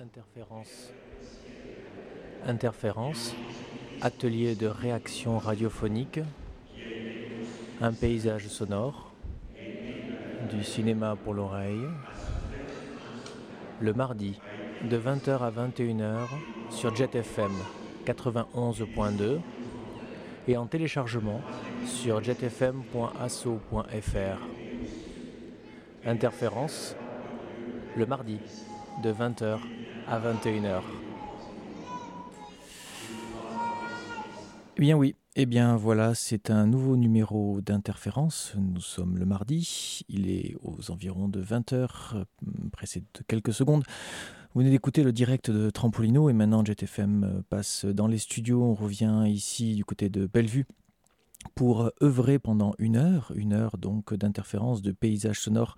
Interférence. Interférence. Atelier de réaction radiophonique. Un paysage sonore. Du cinéma pour l'oreille. Le mardi, de 20h à 21h sur JetFM 91.2 et en téléchargement sur jetfm.asso.fr. Interférence, le mardi, de 20h à 21h. Eh bien oui, eh bien voilà, c'est un nouveau numéro d'interférence. Nous sommes le mardi, il est aux environs de 20h, pressé de quelques secondes. Vous venez d'écouter le direct de Trampolino et maintenant JetFM passe dans les studios. On revient ici du côté de Bellevue pour œuvrer pendant une heure, une heure donc d'interférence, de paysage sonore,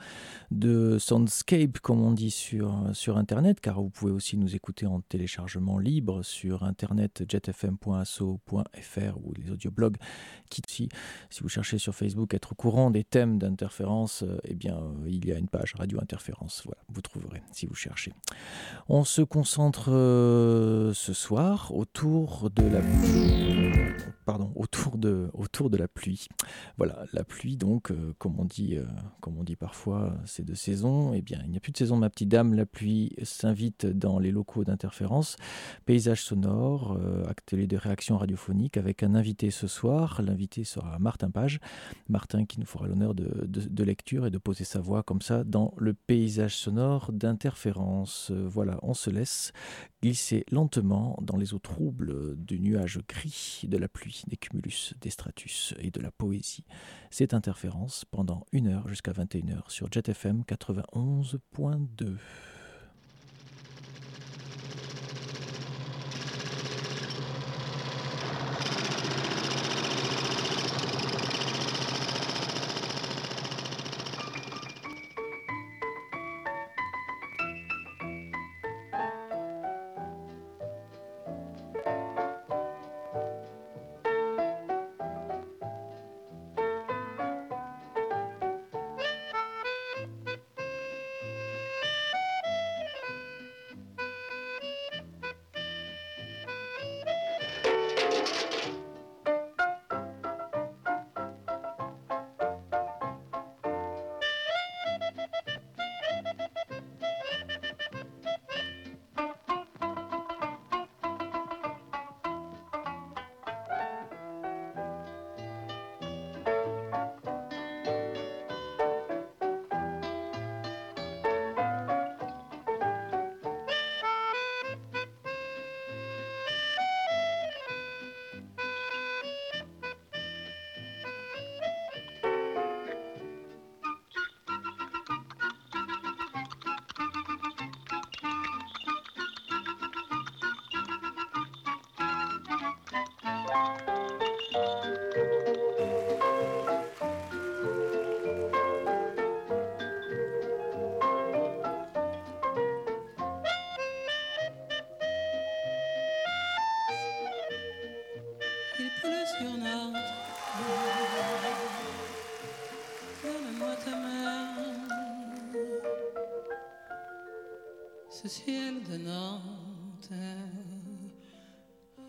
de soundscape comme on dit sur, sur internet, car vous pouvez aussi nous écouter en téléchargement libre sur internet jetfm.asso.fr ou les audioblogs qui si, si vous cherchez sur Facebook être au courant des thèmes d'interférence, eh bien euh, il y a une page radio interférence, voilà, vous trouverez si vous cherchez. On se concentre euh, ce soir autour de la pardon, autour de autour la pluie. Voilà, la pluie donc, euh, comme on dit, euh, comme on dit parfois, c'est de saison. Eh bien, il n'y a plus de saison, ma petite dame. La pluie s'invite dans les locaux d'interférence. Paysage sonore, euh, atelier de réaction radiophonique avec un invité ce soir. L'invité sera Martin Page. Martin qui nous fera l'honneur de, lecture et de poser sa voix comme ça dans le paysage sonore d'interférence. Voilà, on se laisse glisser lentement dans les eaux troubles du nuage gris de la pluie, des cumulus, des stratus et de la poésie. C'est interférence pendant une heure jusqu'à 21h sur JetFM 91.2.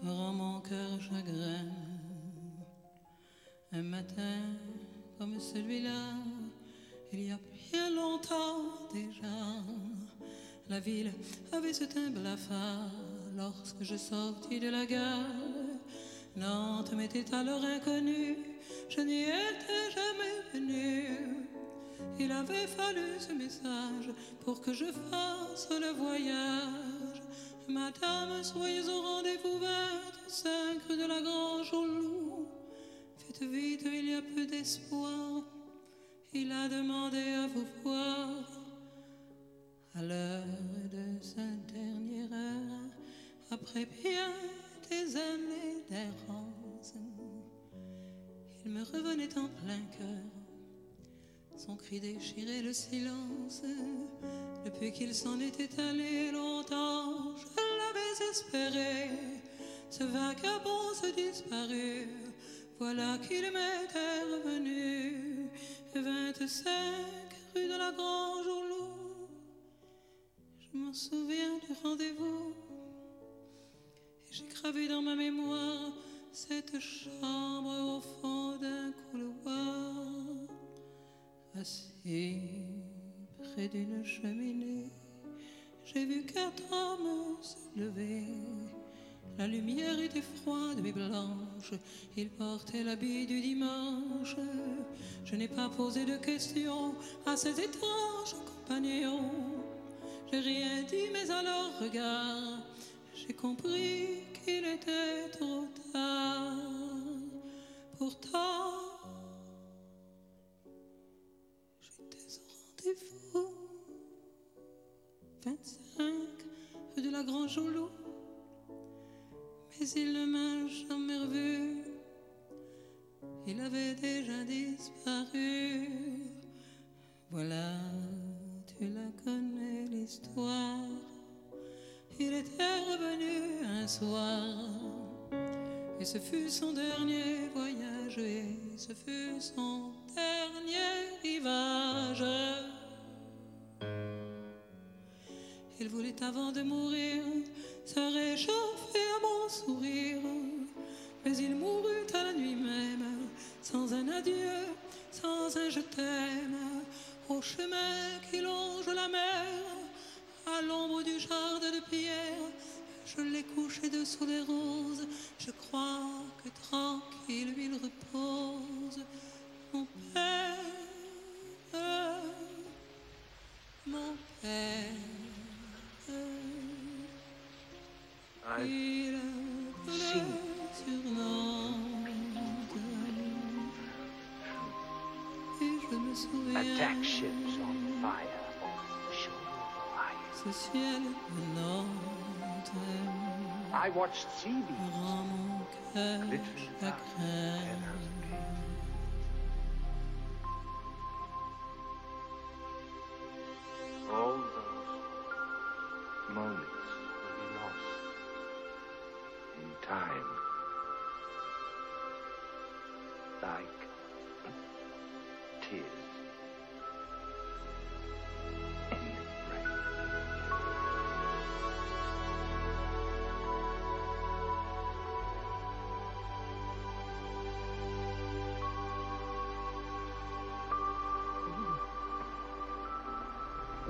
Rend mon cœur chagrin Un matin comme celui-là Il y a bien longtemps déjà La ville avait ce teint blafard Lorsque je sortis de la gare Nantes m'était alors inconnue, je n'y étais jamais venu. Il avait fallu ce message pour que je fasse le voyage. Madame, soyez au rendez-vous 25 rue de la Grange au Loup. Faites vite, il y a peu d'espoir. Il a demandé à vous voir à l'heure de sa dernière heure, après bien des années d'errance, il me revenait en plein cœur. Son cri déchirait le silence, depuis qu'il s'en était allé longtemps, je l'avais espéré. Ce vagabond se disparut, voilà qu'il m'était revenu. 25 rue de la Grange au Loup. Je me m'en souviens du rendez-vous. Et j'ai gravé dans ma mémoire cette chambre au fond d'un couloir, assis près d'une cheminée. J'ai vu quatre hommes se lever. La lumière était froide mais blanche. Ils portaient l'habit du dimanche. Je n'ai pas posé de questions à ces étranges compagnons. J'ai rien dit, mais à leur regard, j'ai compris qu'il était trop tard. Pourtant, au rendez-vous. 25 rue de la Grand Jolou. Mais il ne m'a jamais revu. Il avait déjà disparu. Voilà, tu la connais l'histoire. Il était revenu un soir. Et ce fut son dernier voyage. Et ce fut son dernier rivage. Il voulait avant de mourir se réchauffer à mon sourire. Mais il mourut à la nuit même, sans un adieu, sans un je t'aime, au chemin qui longe la mer, à l'ombre du jardin de pierre. Je l'ai couché dessous les roses, je crois que tranquille il repose. Mon père, mon père. I've seen attack ships on fire. Show I watched sea beams glittering out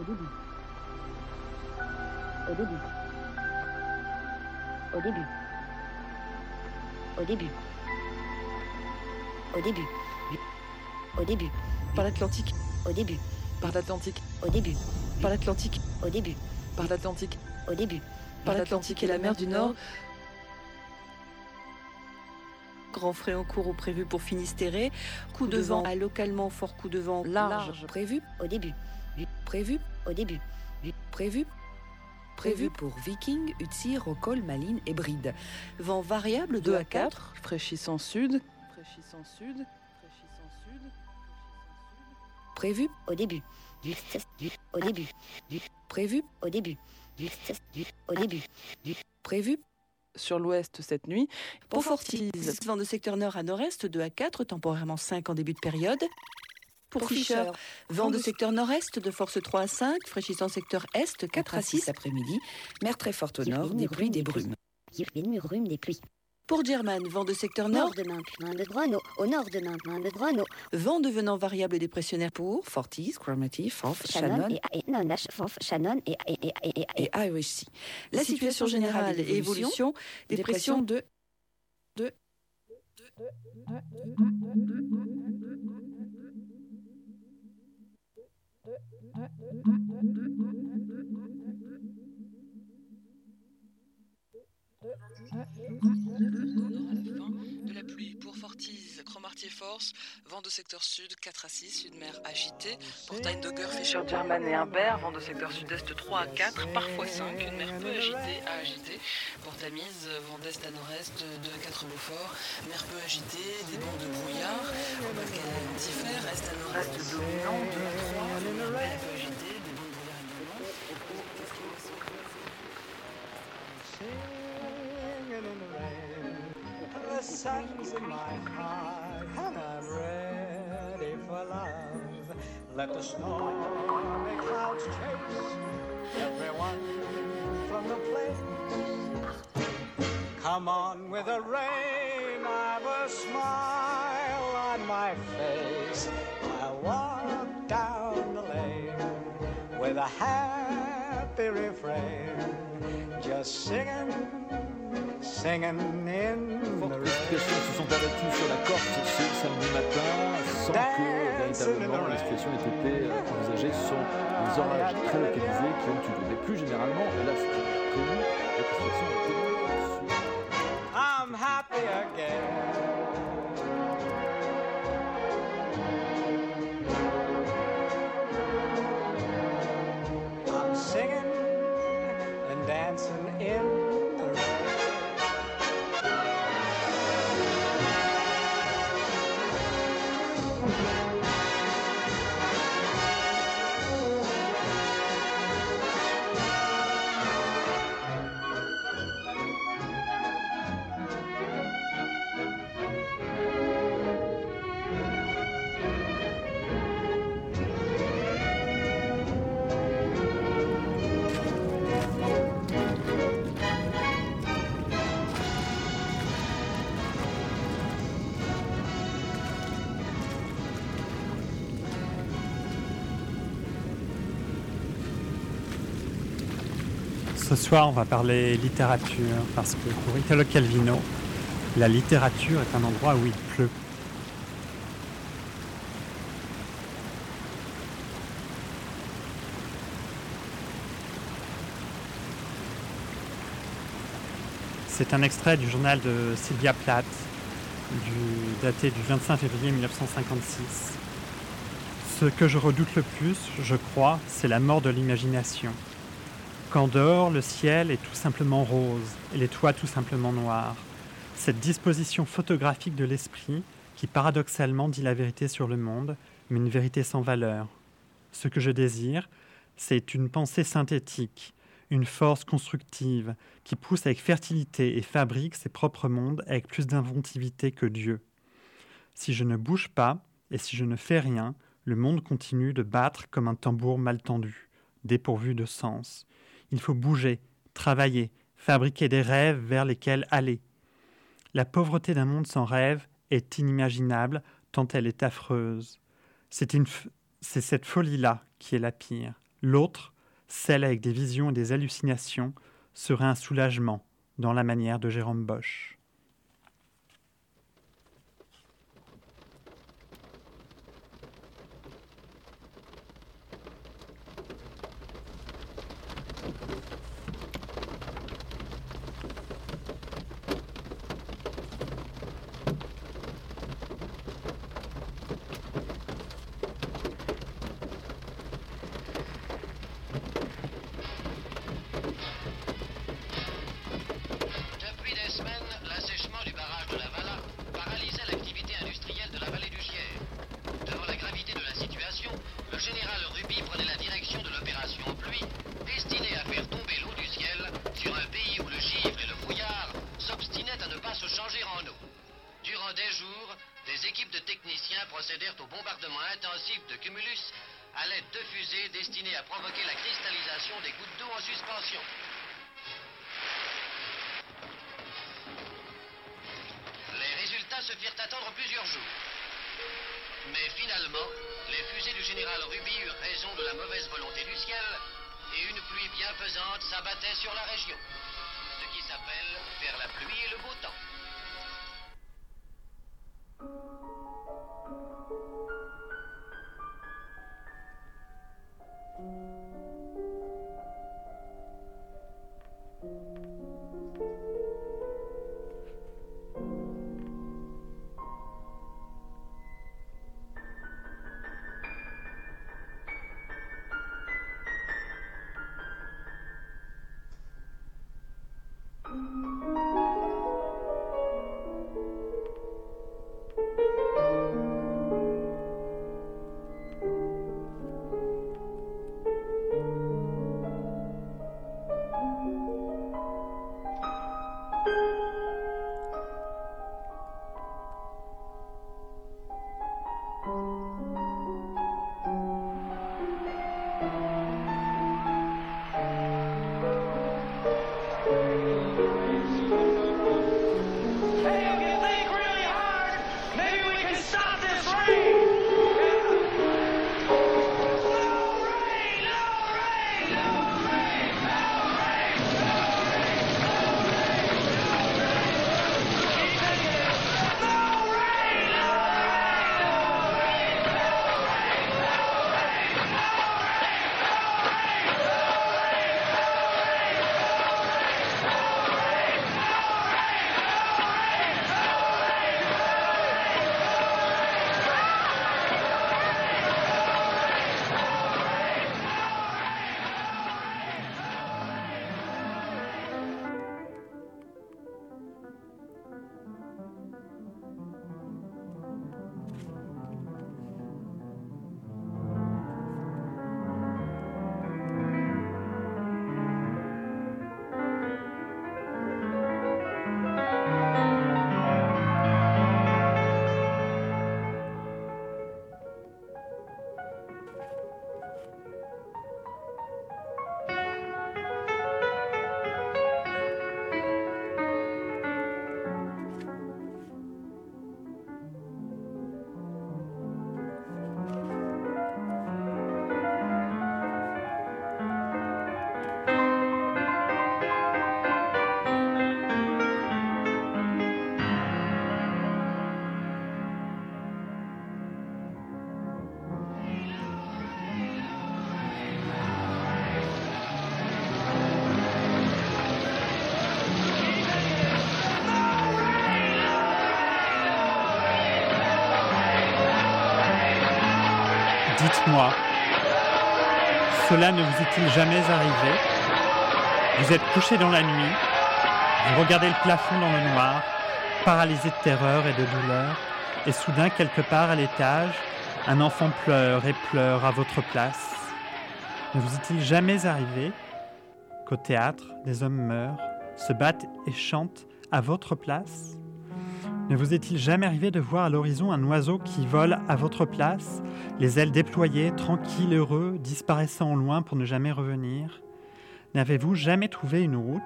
Au début. Au début. Au début. Au début. Au début. Au début. Par l'Atlantique, Au début. par l'Atlantique, Au début. par l'Atlantique, Au début. par l'Atlantique, Au début. par l'Atlantique et la mer du Nord. Grand frais en cours ou prévu pour Finistéré. Coup de vent à localement fort coup de vent large. Prévu. Au début. Prévu. Au début. Prévu. Prévu pour Viking, Utsi, Rocol, Malines et Bride. Vent variable 2 à 4. fraîchissant sud, fraîchissant sud, fraîchissant sud. Prévu. Au début. Au début. Prévu. Au début. Au début. Prévu. Sur l'ouest cette nuit, Pour Fortise, vent de secteur nord à nord-est 2 à 4, temporairement 5 en début de période. Pour Fischer, vent de secteur nord-est de force 3 à 5, fraîchissant secteur est 4 à 6. après-midi. Mer très forte au nord, des pluies, des brumes. Brumes, des pluies. Pour German, vent de secteur Nord de de. Au nord de vent devenant variable dépressionnaire pour Fortise, Cromarty, Forth, Shannon Shannon et, Shannon et, et, et, et, et, et Irish Sea. La situation générale et évolution des pressions de De Force, vent de secteur sud 4 à 6, sud-mer agité. Pour Tyndogger, Fischer, German et Humbert, vent de secteur sud-est 3 à 4, parfois 5, une mer peu agitée à agitée. Pour Tamise, vent d'est à nord-est 2 à 4 Beaufort, mer peu agitée, des bancs de brouillard. Au Pas-de-Calais, diffère, est à nord-est dominant 2 à 3, mer peu agitée, des bancs de brouillard également. the sun's in my heart, for love. Let the stormy clouds chase everyone from the place. Come on with the rain, I've a smile on my face. I walk down the lane with a happy refrain, just singing, singing in the Les situations se sont abattues sur la Corse ce samedi matin sans que véritablement la situation ait été euh, envisagée. Ce sont des orages très localisés qui ont eu lieu. Mais plus généralement, là c'est prévu, la situation été I'm happy again. Ce soir, on va parler littérature parce que pour Italo Calvino, la littérature est un endroit où il pleut. C'est un extrait du journal de Sylvia Plath, du- daté du 25 février 1956. Ce que je redoute le plus, je crois, c'est la mort de l'imagination. Quand dehors, le ciel est tout simplement rose et les toits tout simplement noirs. Cette disposition photographique de l'esprit qui paradoxalement dit la vérité sur le monde, mais une vérité sans valeur. Ce que je désire, c'est une pensée synthétique, une force constructive qui pousse avec fertilité et fabrique ses propres mondes avec plus d'inventivité que Dieu. Si je ne bouge pas et si je ne fais rien, le monde continue de battre comme un tambour mal tendu, dépourvu de sens. Il faut bouger, travailler, fabriquer des rêves vers lesquels aller. La pauvreté d'un monde sans rêve est inimaginable tant elle est affreuse. C'est cette folie-là qui est la pire. L'autre, celle avec des visions et des hallucinations, serait un soulagement dans la manière de Jérôme Bosch. Général Ruby eurent raison de la mauvaise volonté du ciel et une pluie bienfaisante s'abattait sur la région. Cela ne vous est-il jamais arrivé Vous êtes couché dans la nuit, vous regardez le plafond dans le noir, paralysé de terreur et de douleur, et soudain, quelque part à l'étage, un enfant pleure et pleure à votre place. Ne vous est-il jamais arrivé qu'au théâtre, des hommes meurent, se battent et chantent à votre place Ne vous est-il jamais arrivé de voir à l'horizon un oiseau qui vole à votre place, les ailes déployées, tranquille, heureux, disparaissant au loin pour ne jamais revenir? N'avez-vous jamais trouvé une route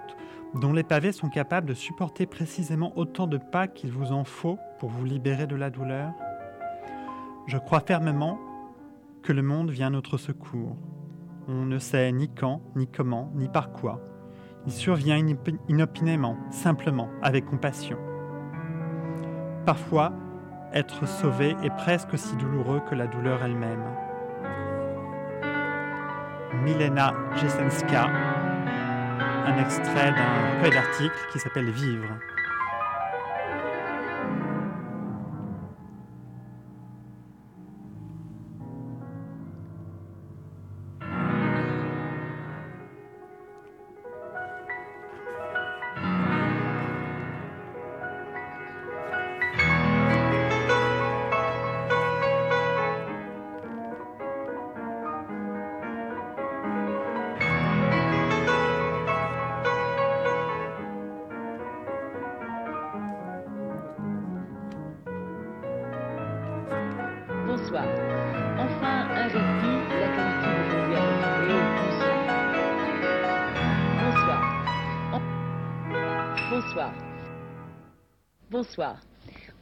dont les pavés sont capables de supporter précisément autant de pas qu'il vous en faut pour vous libérer de la douleur? Je crois fermement que le monde vient à notre secours. On ne sait ni quand, ni comment, ni par quoi. Il survient inopinément, simplement, avec compassion. Parfois, être sauvé est presque aussi douloureux que la douleur elle-même. Milena Jesenska, un extrait d'un recueil d'articles qui s'appelle Vivre.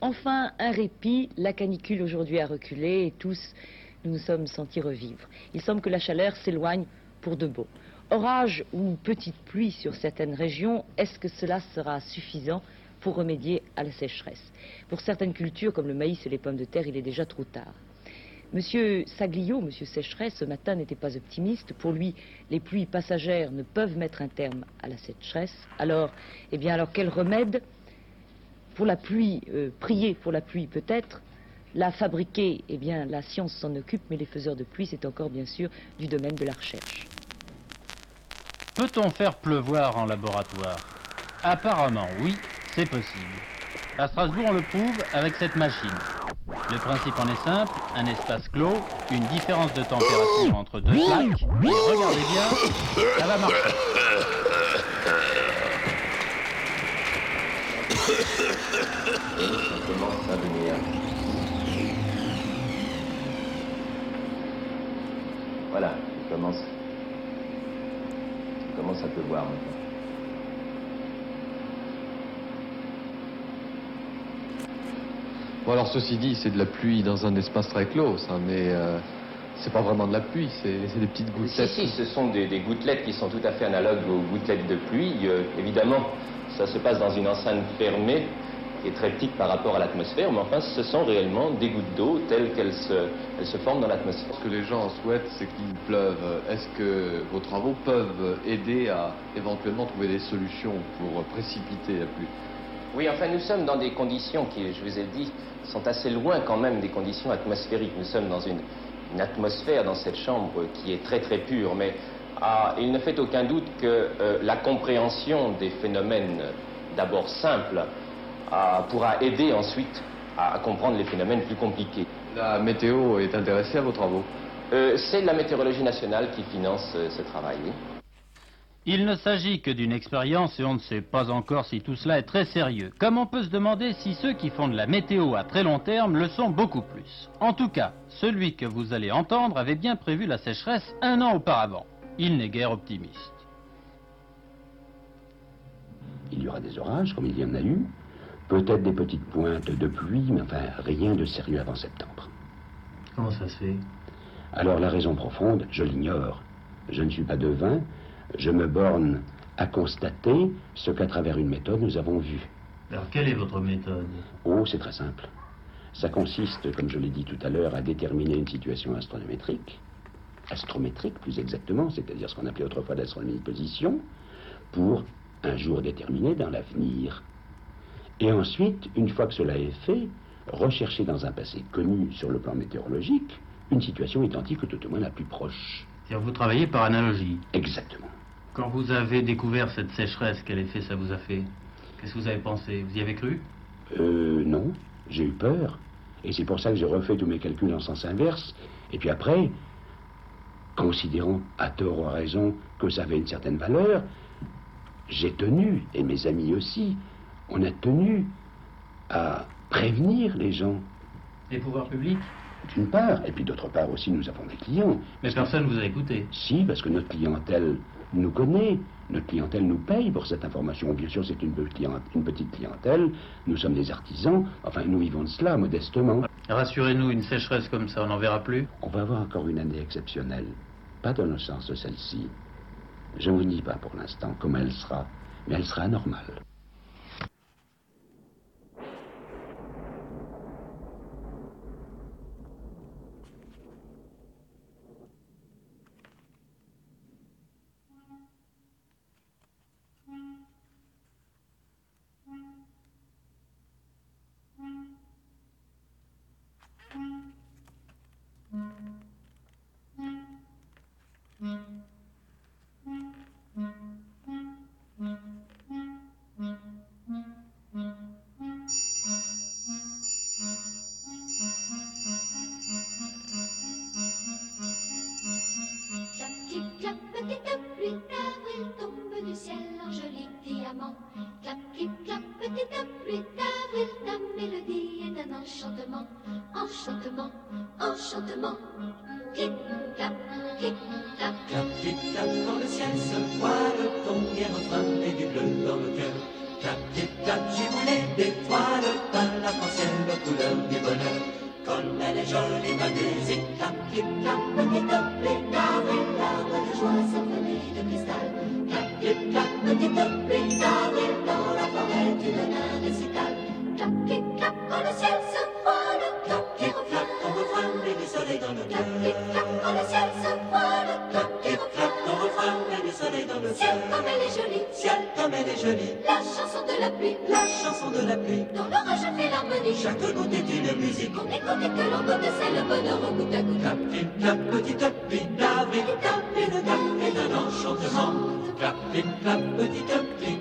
Enfin, un répit, la canicule aujourd'hui a reculé et tous nous nous sommes sentis revivre. Il semble que la chaleur s'éloigne pour de beau. Orage ou petite pluie sur certaines régions, est-ce que cela sera suffisant pour remédier à la sécheresse? Pour certaines cultures comme le maïs et les pommes de terre, il est déjà trop tard. Monsieur Saglio, Monsieur Sécheresse, ce matin n'était pas optimiste. Pour lui, les pluies passagères ne peuvent mettre un terme à la sécheresse. Alors, eh bien, alors quel remède pour la pluie euh, Prier pour la pluie peut-être. La fabriquer, eh bien, la science s'en occupe, mais les faiseurs de pluie, c'est encore bien sûr du domaine de la recherche. Peut-on faire pleuvoir en laboratoire? Apparemment, oui, c'est possible. À Strasbourg, on le prouve avec cette machine. Le principe en est simple, un espace clos, une différence de température entre deux plaques, et regardez bien, ça va marcher. Ça commence à venir. Voilà, je commence. Commence à pleuvoir maintenant. Bon alors ceci dit, c'est de la pluie dans un espace très clos, ça, mais euh, c'est pas vraiment de la pluie, c'est des petites Si, gouttelettes. si, ce sont des, des gouttelettes qui sont tout à fait analogues aux gouttelettes de pluie. Euh, évidemment, ça se passe dans une enceinte fermée est très petite par rapport à l'atmosphère, mais enfin, ce sont réellement des gouttes d'eau telles qu'elles se, elles se forment dans l'atmosphère. Ce que les gens souhaitent, c'est qu'il pleuve. Est-ce que vos travaux peuvent aider à éventuellement trouver des solutions pour précipiter la pluie? Oui, enfin, nous sommes dans des conditions qui, je vous ai dit, sont assez loin quand même des conditions atmosphériques. Nous sommes dans une, une atmosphère dans cette chambre qui est très très pure, mais ah, il ne fait aucun doute que euh, la compréhension des phénomènes d'abord simples pourra aider ensuite à, à comprendre les phénomènes plus compliqués. La météo est intéressée à vos travaux Euh, C'est la météorologie nationale qui finance euh, ce travail. oui. Il ne s'agit que d'une expérience et on ne sait pas encore si tout cela est très sérieux. Comme on peut se demander si ceux qui font de la météo à très long terme le sont beaucoup plus. En tout cas, celui que vous allez entendre avait bien prévu la sécheresse un an auparavant. Il n'est guère optimiste. Il y aura des orages, comme il y en a eu. Peut-être des petites pointes de pluie, mais enfin rien de sérieux avant septembre. Comment ça se fait? Alors la raison profonde, je l'ignore. Je ne suis pas devin. Je me borne à constater ce qu'à travers une méthode nous avons vu. Alors quelle est votre méthode? Oh, c'est très simple. Ça consiste, comme je l'ai dit tout à l'heure, à déterminer une situation astronométrique, astrométrique plus exactement, c'est-à-dire ce qu'on appelait autrefois l'astronomie de position, pour un jour déterminé dans l'avenir. Et ensuite, une fois que cela est fait, rechercher dans un passé connu sur le plan météorologique une situation identique ou tout au moins la plus proche. C'est-à-dire vous travaillez par analogie. Exactement. Quand vous avez découvert cette sécheresse, quel effet ça vous a fait? Qu'est-ce que vous avez pensé? Vous y avez cru? Euh, non, j'ai eu peur. Et c'est pour ça que j'ai refait tous mes calculs en sens inverse. Et puis après, considérant à tort ou à raison que ça avait une certaine valeur, j'ai tenu, et mes amis aussi, on a tenu à prévenir les gens. Les pouvoirs publics D'une part, et puis d'autre part aussi, nous avons des clients. Mais personne ne vous a écouté. Si, parce que notre clientèle nous connaît, notre clientèle nous paye pour cette information. Bien sûr, c'est une, petite- une petite clientèle, nous sommes des artisans, enfin, nous vivons de cela modestement. Rassurez-nous, une sécheresse comme ça, on n'en verra plus On va avoir encore une année exceptionnelle, pas dans le sens de celle-ci. Je ne vous dis pas pour l'instant comment elle sera, mais elle sera normale.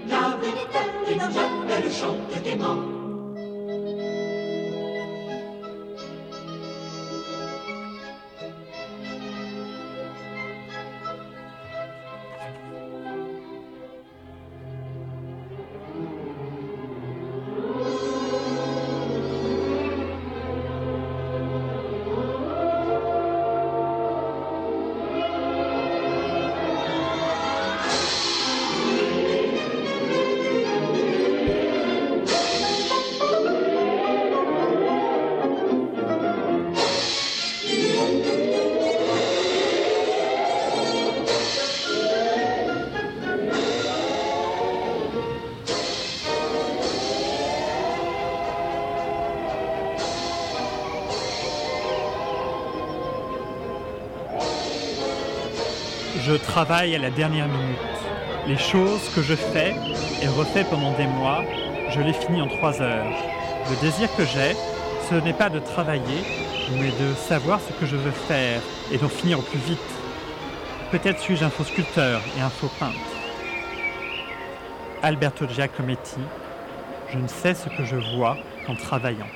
Clap, elle chante gaiement. Je travaille à la dernière minute. Les choses que je fais et refais pendant des mois, je les finis en trois heures. Le désir que j'ai, ce n'est pas de travailler, mais de savoir ce que je veux faire et d'en finir au plus vite. Peut-être suis-je un faux sculpteur et un faux peintre. Alberto Giacometti, je ne sais ce que je vois en travaillant.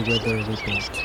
The Weather Report.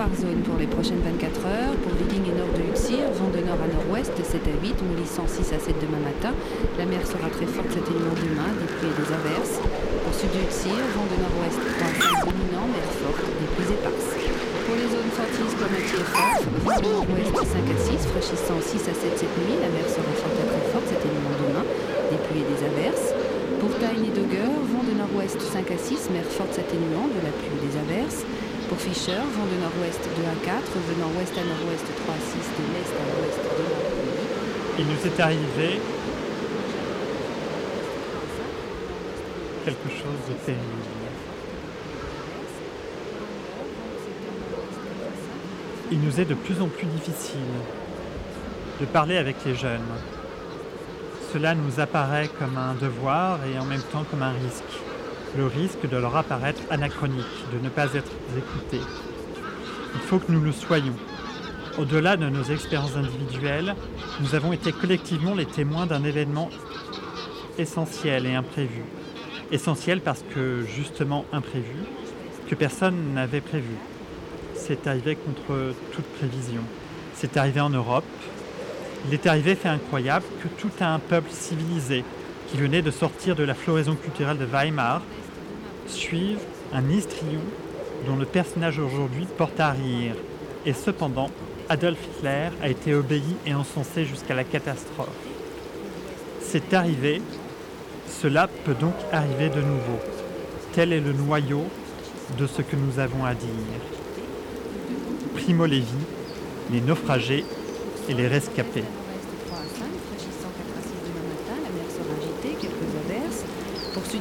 Par zone pour les prochaines 24 heures, pour Viking et nord de Utsir, vent de nord à nord-ouest 7 à 8, moulissant 6 à 7 demain matin. La mer sera très forte cet élément demain, des pluies et des averses. Pour sud de Utsir, vent de nord-ouest 3 à 5 dominant, mer forte, des pluies éparses. Pour les zones fortises comme à Kiev, vent de nord-ouest 5 à 6, fraîchissant 6 à 7 cette nuit, la mer sera forte à très forte cet élément demain, des pluies et des averses. Pour Tyne et Dogger, vent de nord-ouest 5 à 6, mer forte s'atténuant, de la pluie et des averses. Pour Fisher, vent de nord-ouest 2 à 4, venant ouest à nord-ouest 3 à 6, de l'est à l'ouest de la. Il nous est arrivé quelque chose de terrible. Il nous est de plus en plus difficile de parler avec les jeunes. Cela nous apparaît comme un devoir et en même temps comme un risque. Le risque de leur apparaître anachronique, de ne pas être écoutés. Il faut que nous le soyons. Au-delà de nos expériences individuelles, nous avons été collectivement les témoins d'un événement essentiel et imprévu. Essentiel parce que justement imprévu, que personne n'avait prévu. C'est arrivé contre toute prévision. C'est arrivé en Europe. Il est arrivé fait incroyable que tout un peuple civilisé qui venait de sortir de la floraison culturelle de Weimar suive un histrion dont le personnage aujourd'hui porte à rire. Et cependant, Adolf Hitler a été obéi et encensé jusqu'à la catastrophe. C'est arrivé, cela peut donc arriver de nouveau. Tel est le noyau de ce que nous avons à dire. Primo Levi, les naufragés et les rescapés. 3 à 5, fraîchissant 4 à 6 demain matin, la mer sera agitée, quelques averses.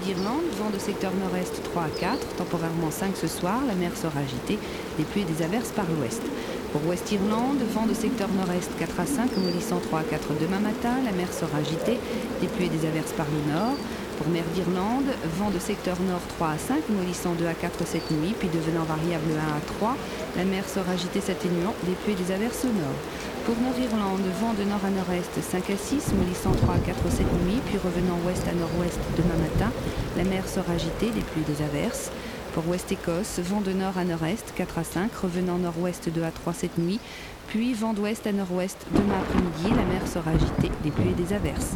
Pour Sud-Irlande, vent de secteur nord-est 3 à 4, temporairement 5 ce soir, la mer sera agitée, des pluies et des averses par l'ouest. Pour Ouest-Irlande, vent de secteur nord-est 4 à 5, mollissant 3 à 4 demain matin, la mer sera agitée, des pluies et des averses par le nord. Pour mer d'Irlande, vent de secteur nord 3 à 5, mollissant 2 à 4 cette nuit, puis devenant variable 1 à 3, la mer sera agitée s'atténuant, des pluies et des averses au nord. Pour Nord-Irlande, vent de nord à nord-est 5 à 6, mollissant 3 à 4 cette nuit, puis revenant ouest à nord-ouest demain matin. La mer sera agitée, des pluies et des averses. Pour Ouest-Écosse, vent de nord à nord-est 4 à 5, revenant nord-ouest 2 à 3 cette nuit, puis vent d'ouest à nord-ouest demain après-midi, la mer sera agitée, des pluies et des averses.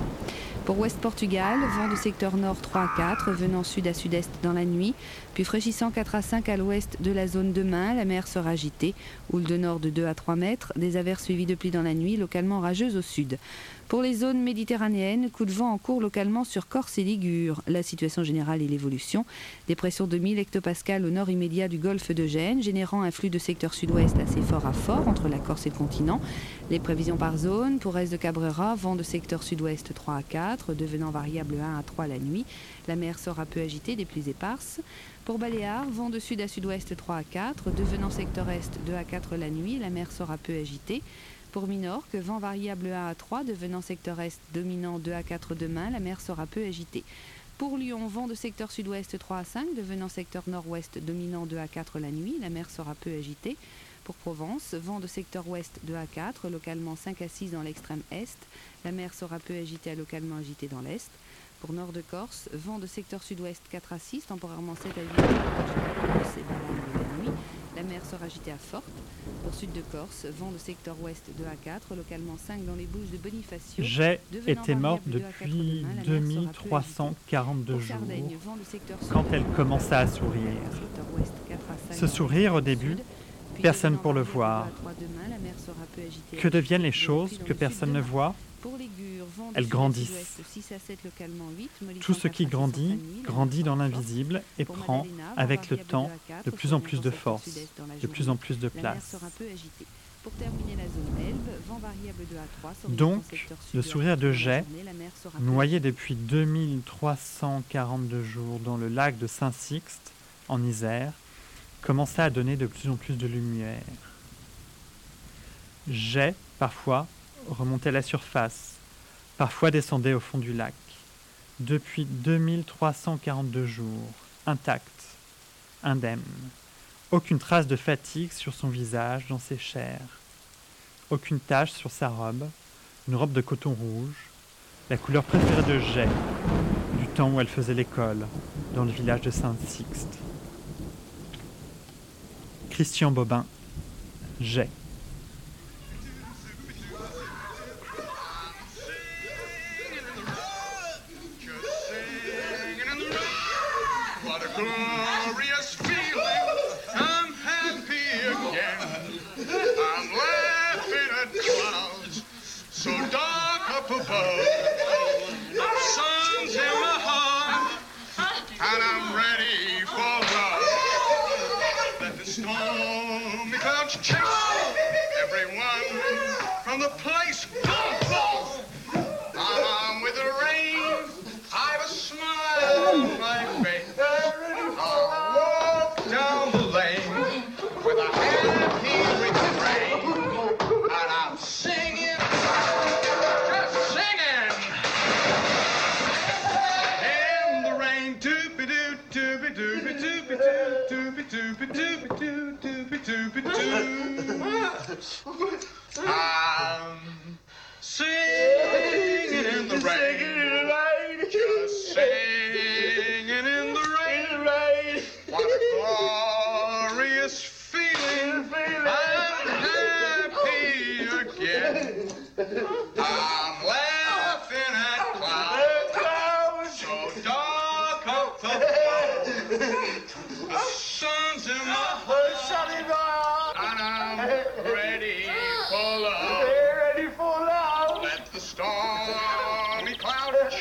Pour Ouest Portugal, vent de secteur nord 3 à 4, venant sud à sud-est dans la nuit, puis fraîchissant 4 à 5 à l'ouest de la zone demain, la mer sera agitée, houle de nord de 2 à 3 mètres, des averses suivies de pluie dans la nuit, localement rageuses au sud. Pour les zones méditerranéennes, coup de vent en cours localement sur Corse et Ligure. La situation générale et l'évolution. Des pressions de 1000 hectopascales au nord immédiat du golfe de Gênes, générant un flux de secteur sud-ouest assez fort à fort entre la Corse et le continent. Les prévisions par zone, pour Est de Cabrera, vent de secteur sud-ouest 3 à 4, devenant variable 1 à 3 la nuit. La mer sera peu agitée, des pluies éparses. Pour Baléares, vent de sud à sud-ouest 3 à 4, devenant secteur est 2 à 4 la nuit. La mer sera peu agitée. Pour Minorque, vent variable 1 à 3, devenant secteur est dominant 2 à 4 demain, la mer sera peu agitée. Pour Lyon, vent de secteur sud-ouest 3 à 5, devenant secteur nord-ouest dominant 2 à 4 la nuit, la mer sera peu agitée. Pour Provence, vent de secteur ouest 2 à 4, localement 5 à 6 dans l'extrême est, la mer sera peu agitée à localement agitée dans l'est. Pour nord de Corse, vent de secteur sud-ouest 4 à 6, temporairement 7 à 8 dans la nuit, la mer sera agitée à forte. Pour sud de Corse, vent de secteur ouest 2 à 4, localement 5 dans les bouches de Bonifacio. J'ai été morte variable 2 à 4 depuis demain, la mer sera peu agitée. 2342 Pour jours, Sardaigne, quand elle commença à sourire. secteur ouest 4 à 5 Ce sourire, au début, personne pour le voir. 2 à 3 demain, la mer sera peu agitée Que deviennent les choses que personne ne voit? Elles grandissent. sud-ouest, 6 à 7 localement 8, Tout ce qui 4 à 6 en grandit, grandit dans l'invisible et prend, avec le temps, 2 à 4, de plus en plus de force, de plus en plus de place. sera peu agitée. Pour terminer la zone Elbe, vent variable 2 à 3, s'orientant Donc, le sourire de Jet, noyé depuis 2342 jours dans le lac de Saint-Sixte, en Isère, commença à donner de plus en plus de lumière. Jet, parfois, remontait à la surface, parfois descendait au fond du lac. Depuis 2342 jours, intact, indemne. Aucune trace de fatigue sur son visage, dans ses chairs. Aucune tache sur sa robe, une robe de coton rouge, la couleur préférée de Jet, du temps où elle faisait l'école, dans le village de Saint-Sixte. Christian Bobin, Jet.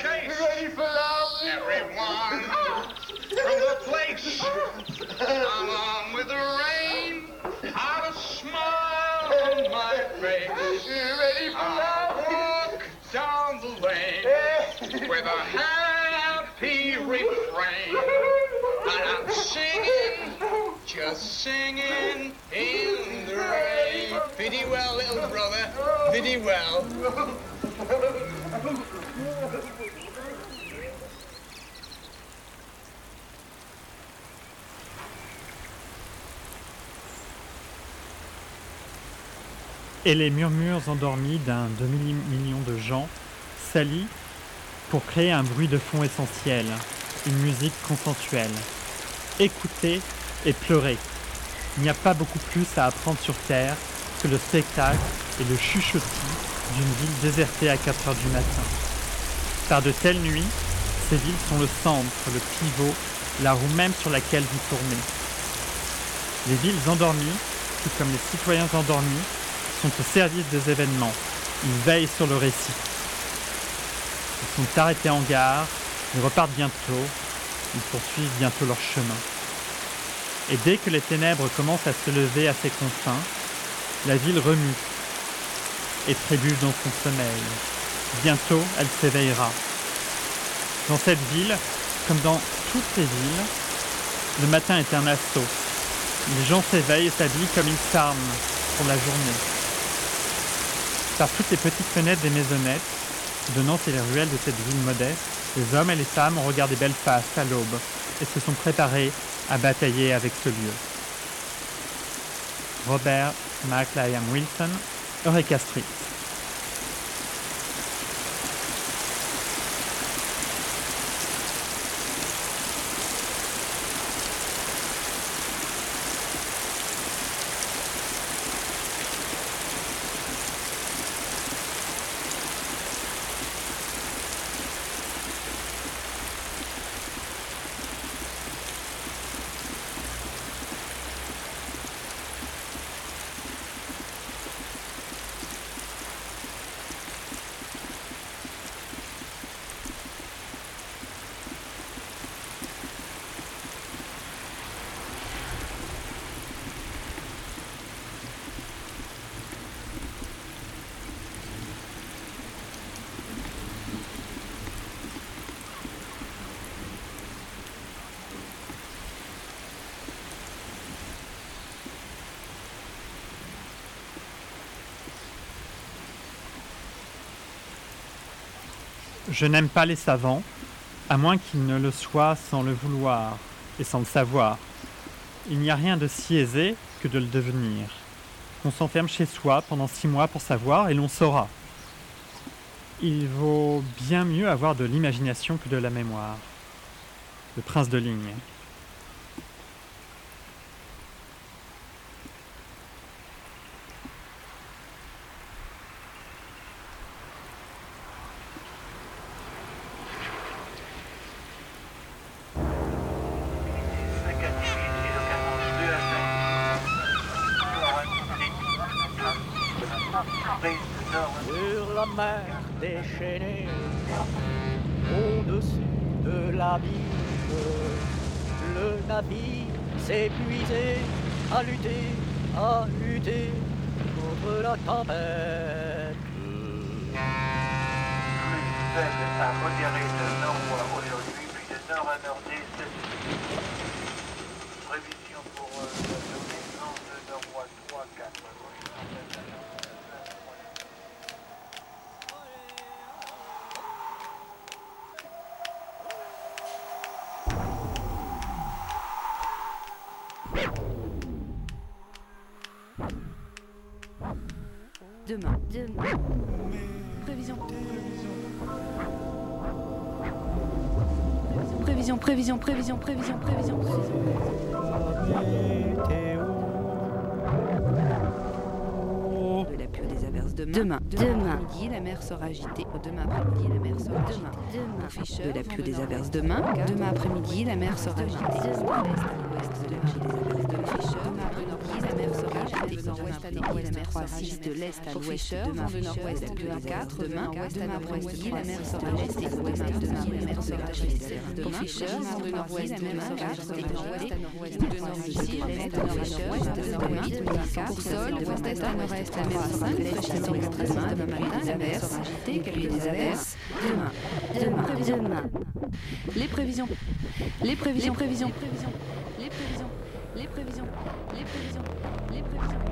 Chase. Ready for love. Everyone from the place. I'm on with the rain. I've a smile on my face. Ready for love. Walk down the lane with a happy refrain. And I'm singing, just singing in the rain. Pretty well, little brother. Pretty well. Et les murmures endormis d'un demi-million de gens s'allient pour créer un bruit de fond essentiel, une musique consensuelle. Écouter et pleurer. Il n'y a pas beaucoup plus à apprendre sur Terre que le spectacle et le chuchotis d'une ville désertée à 4 heures du matin. Par de telles nuits, ces villes sont le centre, le pivot, la roue même sur laquelle vous tournez. Les villes endormies, tout comme les citoyens endormis, sont au service des événements. Ils veillent sur le récit. Ils sont arrêtés en gare, ils repartent bientôt, ils poursuivent bientôt leur chemin. Et dès que les ténèbres commencent à se lever à ses confins, la ville remue et trébuche dans son sommeil. Bientôt, elle s'éveillera. Dans cette ville, comme dans toutes les villes, le matin est un assaut. Les gens s'éveillent et s'habillent comme ils s'arment pour la journée. Par toutes les petites fenêtres des maisonnettes, donnant sur les ruelles de cette ville modeste, les hommes et les femmes ont regardé Belfast à l'aube et se sont préparés à batailler avec ce lieu. Robert McLean Wilson, Eureka Street. Je n'aime pas les savants, à moins qu'ils ne le soient sans le vouloir et sans le savoir. Il n'y a rien de si aisé que de le devenir. On s'enferme chez soi pendant six mois pour savoir et l'on saura. Il vaut bien mieux avoir de l'imagination que de la mémoire. Le prince de ligne. Sur la mer déchaînée, au-dessus de l'abîme, le navire épuisé à lutter, à lutter contre la tempête. faible à modéré de nord-ouest aujourd'hui, puis de nord à nord-est. Prévision pour euh, la journée, vent de nord-ouest 3, 4. Prévision, prévision, prévision, prévision, prévision, De la pluie des averses demain. Demain. Demain. Midi, la mer sera agitée. Demain après-midi, la mer sera agitée. Demain. De la pluie des averses demain. Demain après-midi, la mer sera agitée. À mer sera agitée. De l'est à l'ouest. Demain de nord-ouest, à 4. Demain. Ouest à nord-ouest, la mer sera agitée. Demain. Demain, la mer sera agitée. Demain. Fischer. Vent de nord-ouest. Nord-ouest à nord-ouest, de nord-ici, l'est à nord-ouest. Demain. Demain. Pour sol, ouest à nord-est, la mer sera fraîchissant extrêmement. Demain matin, la mer sera agitée. Puis des averses. Demain. Demain. Demain. Les prévisions. Les prévisions. Les prévisions. Les prévisions. Les prévisions. Les prévisions. Les prévisions.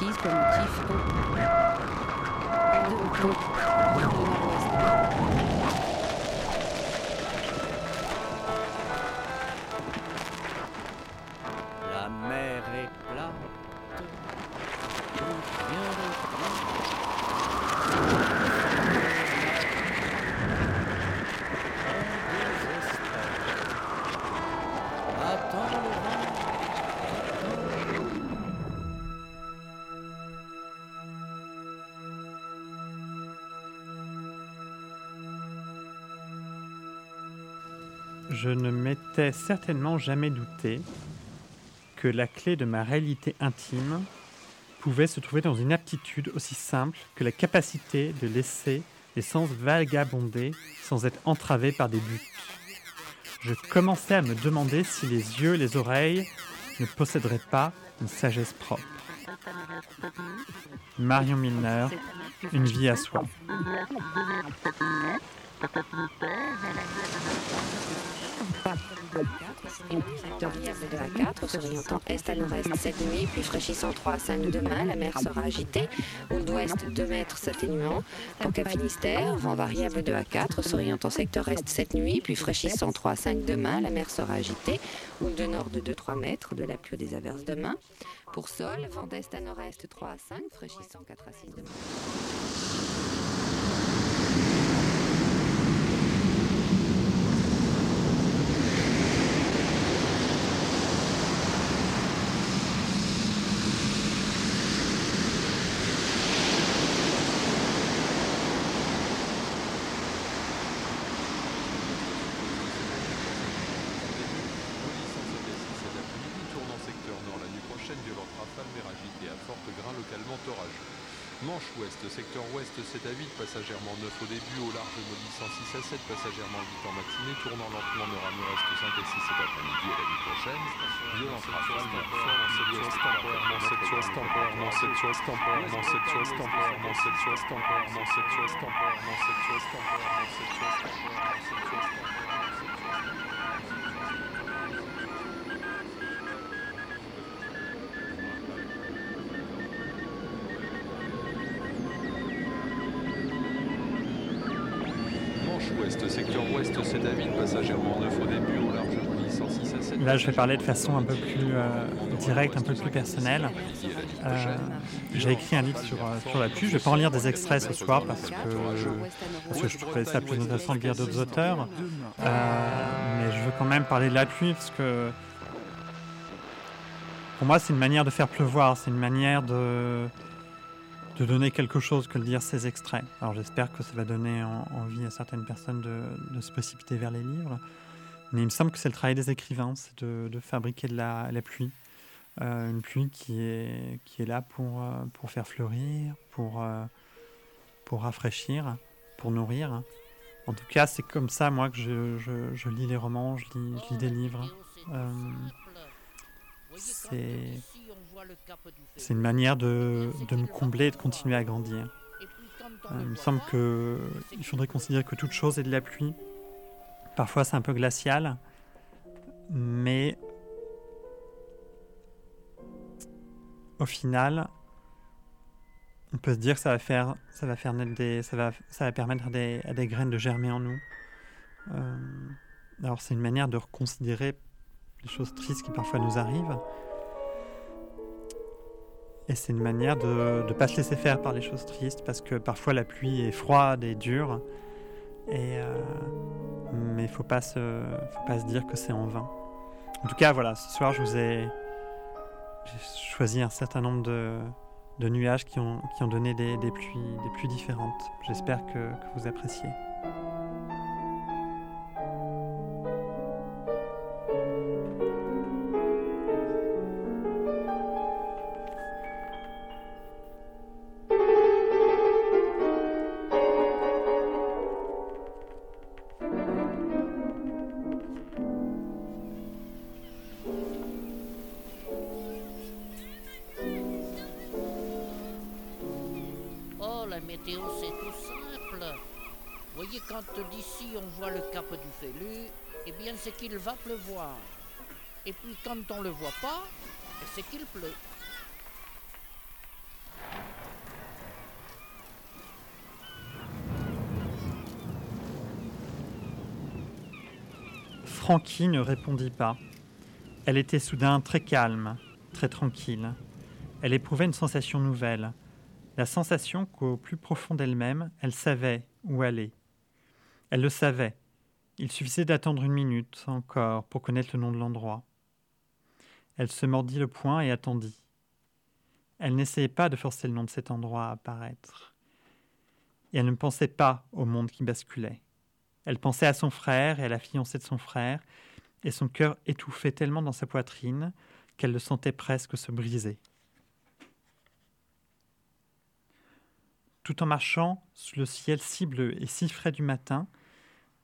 Francisco, é Motif, certainement jamais douté que la clé de ma réalité intime pouvait se trouver dans une aptitude aussi simple que la capacité de laisser les sens vagabonder sans être entravé par des buts. Je commençais à me demander si les yeux les oreilles ne posséderaient pas une sagesse propre. Marion Milner, Une vie à soi. De A4, s'orientant est à nord-est cette nuit, puis fraîchissant 3 à 5 demain, la mer sera agitée. Au d'ouest 2 mètres s'atténuant. Pour Cap Finistère, vent variable de A4, s'orientant secteur est cette nuit, puis fraîchissant 3 à 5 demain, la mer sera agitée. Ou de nord de 2-3 mètres, de la pluie des averses demain. Pour Sol, vent d'est à nord-est 3 à 5, fraîchissant 4 à 6 demain. Tournant secteur nord la nuit prochaine, violente rafale, mer agitée à forte grain localement orageux. Manche ouest, secteur ouest 7 à 8, passagèrement 9 au début, au large mobile 106 à 7, passagèrement 8 en matinée, tournant lentement nord à nord-est 5 à 6 cet après-midi et la nuit prochaine. Violente rafale, mer fort en ouest, temporairement 7 sur est, temporairement 7 sur est, temporairement 7 sur est, temporairement 7 sur est, temporairement 7 sur est, temporairement 7 sur est, temporairement 7 sur est, temporairement 7 sur Je vais parler de façon un peu plus euh, directe, un peu plus personnelle. Euh, J'ai écrit un livre sur, euh, la pluie. Je ne vais pas en lire des extraits ce soir parce que, je trouvais ça plus intéressant de lire d'autres auteurs. Mais je veux quand même parler de la pluie parce que pour moi, c'est une manière de faire pleuvoir. C'est une manière de, donner quelque chose que de lire ces extraits. Alors j'espère que ça va donner en- envie à certaines personnes de se précipiter vers les livres. Mais il me semble que c'est le travail des écrivains, c'est de, fabriquer de la, pluie. Euh, une pluie qui est, là pour, euh, pour faire fleurir, pour, euh, pour rafraîchir, pour nourrir. En tout cas, c'est comme ça, moi, que je, lis les romans, je lis, des livres. C'est une manière de, de me combler et de continuer à grandir. Il me semble qu'il faudrait considérer que toute chose est de la pluie. Parfois c'est un peu glacial, mais au final, on peut se dire que ça va faire, ça ça va, permettre à des, à des graines de germer en nous. Euh, alors c'est une manière de reconsidérer les choses tristes qui parfois nous arrivent. Et c'est une manière de ne pas se laisser faire par les choses tristes, parce que parfois la pluie est froide et dure. Et euh, mais il faut pas se, faut pas se dire que c'est en vain. En tout cas, voilà, ce soir, je vous ai j'ai choisi un certain nombre de, de nuages qui ont, qui ont donné des, des pluies, des pluies différentes. J'espère que, que vous appréciez. qu'il va pleuvoir. Et puis quand on ne le voit pas, c'est qu'il pleut. Frankie ne répondit pas. Elle était soudain très calme, très tranquille. Elle éprouvait une sensation nouvelle, la sensation qu'au plus profond d'elle-même, elle savait où aller. Elle le savait, il suffisait d'attendre une minute encore pour connaître le nom de l'endroit. Elle se mordit le poing et attendit. Elle n'essayait pas de forcer le nom de cet endroit à apparaître. Et elle ne pensait pas au monde qui basculait. Elle pensait à son frère et à la fiancée de son frère, et son cœur étouffait tellement dans sa poitrine qu'elle le sentait presque se briser. Tout en marchant sous le ciel si bleu et si frais du matin,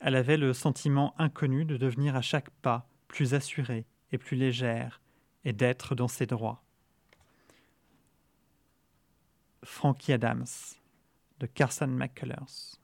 elle avait le sentiment inconnu de devenir à chaque pas plus assurée et plus légère, et d'être dans ses droits. Frankie Adams, de Carson McCullers.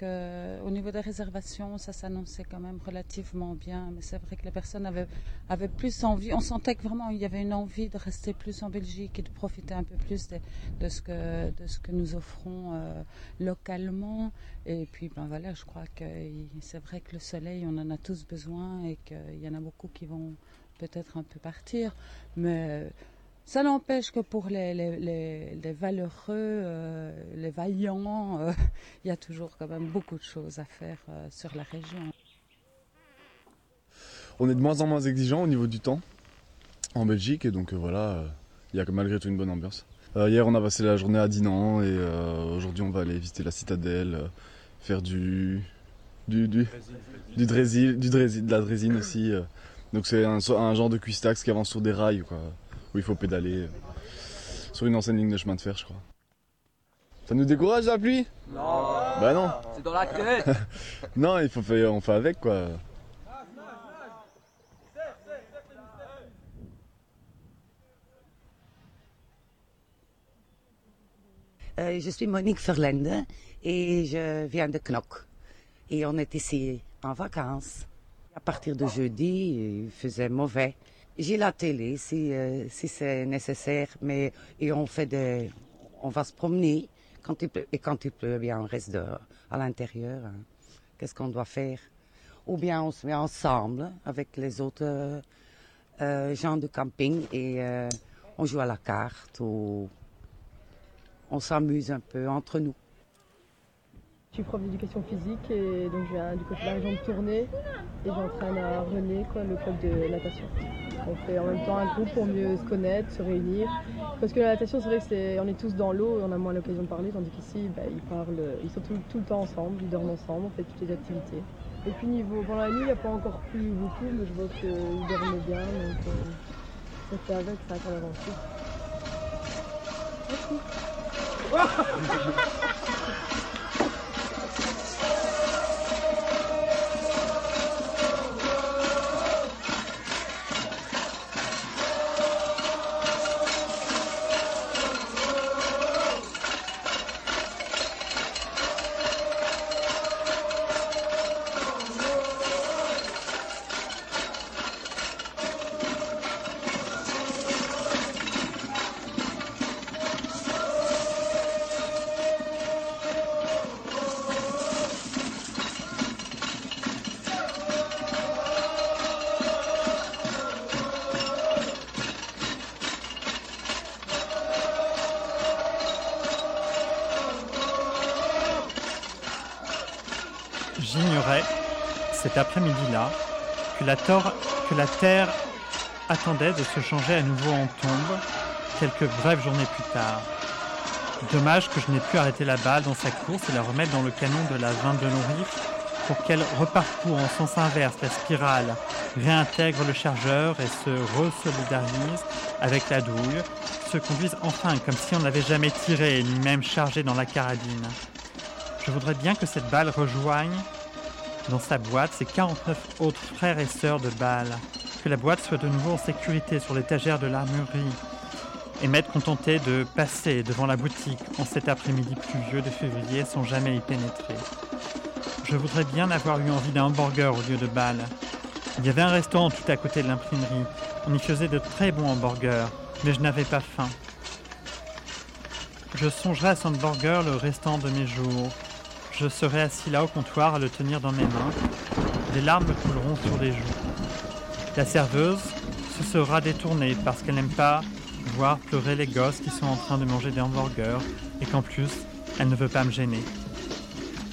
Sent qu'au niveau des réservations, ça s'annonçait quand même relativement bien. Mais c'est vrai que les personnes avaient, avaient plus envie. On sentait que vraiment il y avait une envie de rester plus en Belgique et de profiter un peu plus de, de ce, que, de ce que nous offrons euh, localement. Et puis, ben voilà, je crois que c'est vrai que le soleil, on en a tous besoin et qu'il y en a beaucoup qui vont peut-être un peu partir. Mais ça n'empêche que pour les, les, les, les valeureux, euh, les vaillants, euh, il y a toujours quand même beaucoup de choses à faire euh, sur la région. On est de moins en moins exigeant au niveau du temps en Belgique et donc voilà, il y a malgré tout une bonne ambiance. hier on a passé la journée à Dinan et aujourd'hui on va aller visiter la citadelle, faire du du du du drésil, du drésil, de la drésine aussi. donc c'est un, un, genre de cuistax qui avance sur des rails quoi où il faut pédaler sur une ancienne ligne de chemin de fer, je crois. Ça nous décourage la pluie? Non Bah non C'est dans la tête Non, il faut faire, on fait avec quoi. Euh, je suis Monique Verlende et je viens de Knock. Et on est ici en vacances. À partir de jeudi, il faisait mauvais. J'ai la télé si, euh, si c'est nécessaire, mais et on fait des, on va se promener quand il pleut et quand il pleut, bien on reste dehors, à l'intérieur. Hein. Qu'est-ce qu'on doit faire? Ou bien on se met ensemble avec les autres euh, gens de camping et euh, on joue à la carte ou on s'amuse un peu entre nous. Je suis prof d'éducation physique et donc je viens du côté de la région de et j'entraîne à René, quoi, le club de natation. On fait en même temps un groupe pour mieux se connaître, se réunir. Parce que la natation, c'est vrai qu'on est, on est tous dans l'eau et on a moins l'occasion de parler, tandis qu'ici, bah, ils parlent, ils sont tout, le temps ensemble, ils dorment ensemble, on fait toutes les activités. Et puis niveau pendant la nuit, il n'y a pas encore plu beaucoup, mais je vois qu'ils dorment bien, donc euh, on fait avec, ça a avancé. Merci. Que la Terre attendait de se changer à nouveau en tombe quelques brèves journées plus tard. Dommage que je n'ai pu arrêter la balle dans sa course et la remettre dans le canon de la 22 Longriff pour qu'elle reparcourt en sens inverse la spirale, réintègre le chargeur et se resolidarise avec la douille, se conduise enfin comme si on n'avait jamais tiré ni même chargé dans la carabine. Je voudrais bien que cette balle rejoigne dans sa boîte ses 49 autres frères et sœurs de balles, que la boîte soit de nouveau en sécurité sur l'étagère de l'armurerie, et m'être contenté de passer devant la boutique en cet après-midi pluvieux de février sans jamais y pénétrer. Je voudrais bien avoir eu envie d'un hamburger au lieu de balles. Il y avait un restaurant tout à côté de l'imprimerie. On y faisait de très bons hamburgers, mais je n'avais pas faim. Je songerai à ce hamburger le restant de mes jours. Je serai assis là au comptoir à le tenir dans mes mains. Des larmes me couleront sur les joues. La serveuse se sera détournée parce qu'elle n'aime pas voir pleurer les gosses qui sont en train de manger des hamburgers et qu'en plus, elle ne veut pas me gêner.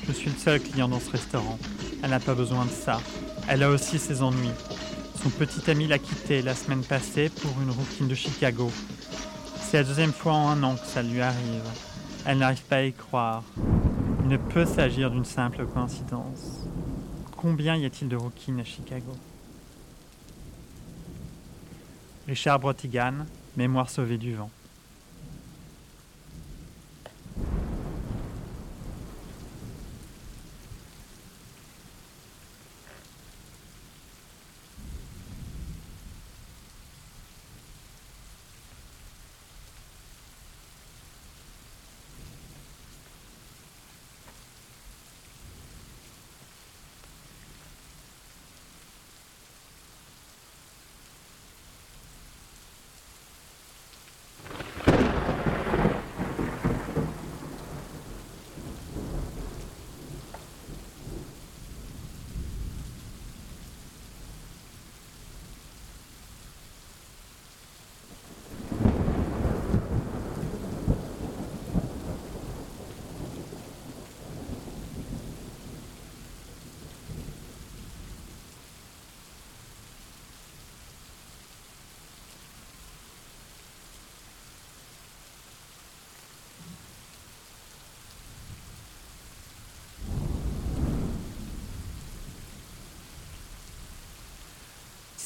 Je suis le seul client dans ce restaurant. Elle n'a pas besoin de ça. Elle a aussi ses ennuis. Son petit ami l'a quittée la semaine passée pour une rouquine de Chicago. C'est la deuxième fois en un an que ça lui arrive. Elle n'arrive pas à y croire. Il ne peut s'agir d'une simple coïncidence. Combien y a-t-il de rouquines à Chicago? Richard Brotigan, Mémoire sauvée du vent.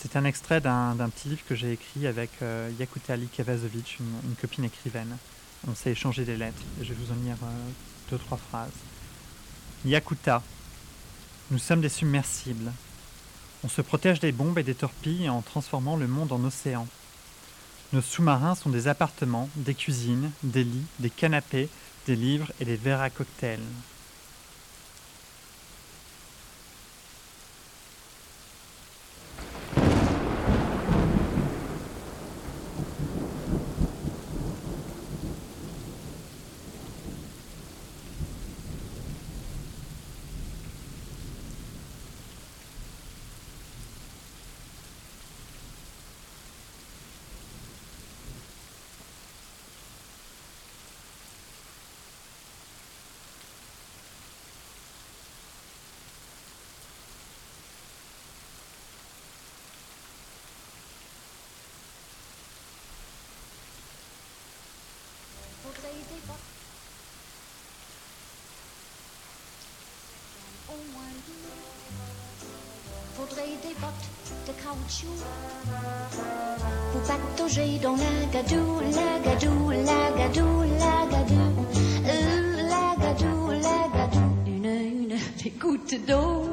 C'est un extrait d'un petit livre que j'ai écrit avec euh, Yakuta Ali Kavazovic, une, copine écrivaine. On s'est échangé des lettres et je vais vous en lire euh, deux, trois phrases. Yakuta, nous sommes des submersibles. On se protège des bombes et des torpilles en transformant le monde en océan. Nos sous-marins sont des appartements, des cuisines, des lits, des canapés, des livres et des verres à cocktail. Pour patauger dans la gadou, la gadou, la gadou, la gadou euh, La gadou, la gadou Une, une, des gouttes d'eau.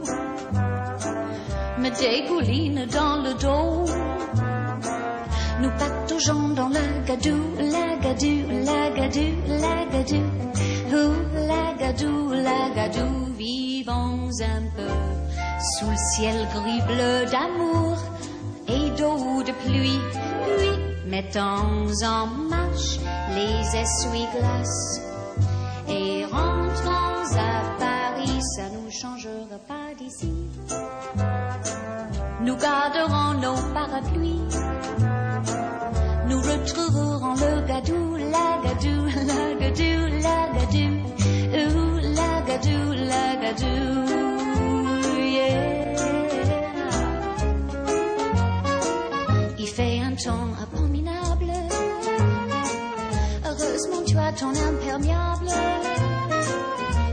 Me dégoulinent dans le dos. Nous pataugeons dans la gadou, la gadou, la gadou, la gadou. Oh, la gadou, la gadou, vivons un peu sous le ciel gris bleu d'amour de pluie. Puis mettons en marche les essuie-glaces et rentrons à Paris, ça nous changera pas d'ici. Nous garderons nos parapluies nous retrouverons le gadou, la gadou, la gadou, la gadou, ouh, la gadou, la gadou,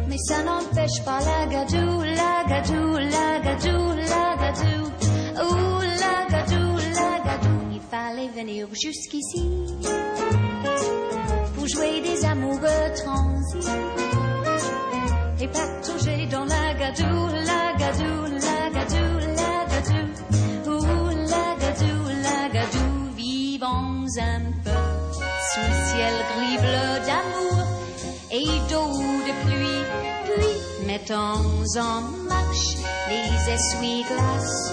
Mais ça n'empêche pas la gadou, la gadou, la gadou, la gadou. Ouh, la gadou, la gadou. Il fallait venir jusqu'ici pour jouer des amoureux transis et patauger dans la gadou, la gadou, la gadou, la gadou. Ouh, la gadou, la gadou. Vivons un peu sous le ciel gris et d'eau de pluie, puis mettons en marche les essuie-glaces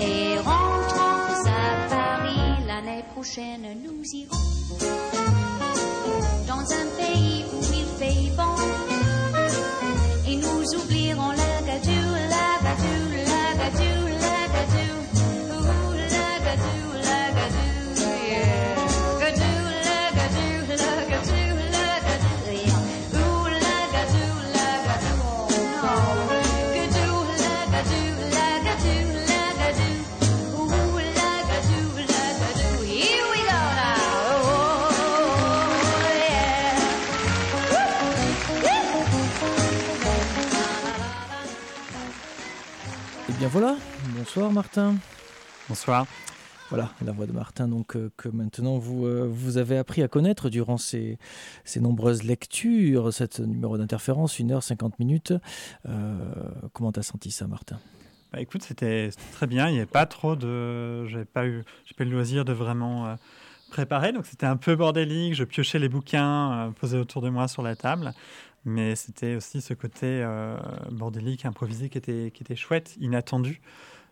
et rentrons à Paris l'année prochaine. Nous irons dans un pays où il fait bon et nous oublierons bien voilà, bonsoir Martin. Bonsoir. Voilà, la voix de Martin, donc euh, que maintenant vous, euh, vous avez appris à connaître durant ces, ces nombreuses lectures, cette numéro d'interférence, 1h50 minutes. Euh, comment t'as senti ça, Martin? Bah, écoute, c'était très bien. Il n'y avait pas trop de. J'avais pas eu, j'ai pas eu le loisir de vraiment euh, préparer, donc c'était un peu bordélique. Je piochais les bouquins posés autour de moi sur la table, mais c'était aussi ce côté euh, bordélique, improvisé qui était, qui était chouette, inattendu.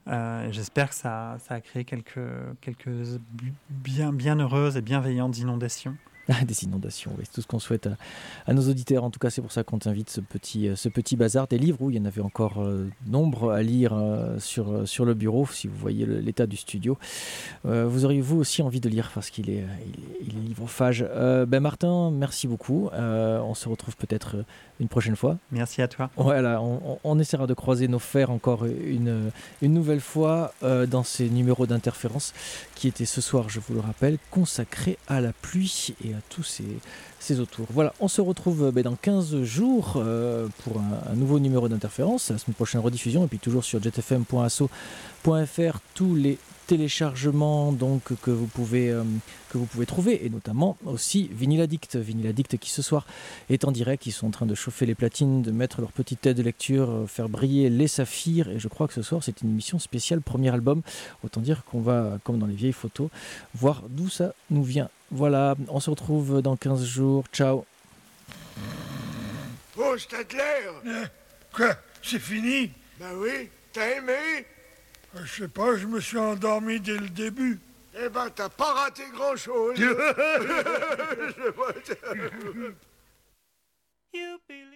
Euh, J'espère que ça, ça a créé quelques, quelques bien, bien heureuses et bienveillantes inondations. Des inondations, oui, c'est tout ce qu'on souhaite à, à, nos auditeurs. En tout cas, c'est pour ça qu'on t'invite ce petit, ce petit bazar des livres où il y en avait encore euh, nombre à lire euh, sur, sur le bureau, si vous voyez l'état du studio. Euh, vous auriez vous aussi envie de lire parce qu'il est, il, il est livrophage. ben Martin, merci beaucoup. on se retrouve peut-être une prochaine fois. Merci à toi. Voilà, on, on, essaiera de croiser nos fers encore une, une nouvelle fois dans ces numéros d'interférence qui étaient ce soir, je vous le rappelle, consacrés à la pluie et tous ces, ces autours. Voilà, on se retrouve ben, dans 15 jours euh, pour un, un, nouveau numéro d'interférence, la semaine prochaine rediffusion, et puis toujours sur jetfm.asso.fr, tous les téléchargements donc que vous pouvez euh, que vous pouvez trouver et notamment aussi Vinyl Addict. Vinyl Addict qui ce soir est en direct. Ils sont en train de chauffer les platines de mettre leur petite tête de lecture euh, faire briller les saphirs et je crois que ce soir c'est une émission spéciale premier album. Autant dire qu'on va comme dans les vieilles photos voir d'où ça nous vient. Voilà on se retrouve dans 15 jours. Ciao. Oh Stadler euh, Quoi? C'est fini? Bah oui, t'as aimé? Euh, je sais pas, je me suis endormi dès le début. Eh ben, t'as pas raté grand-chose.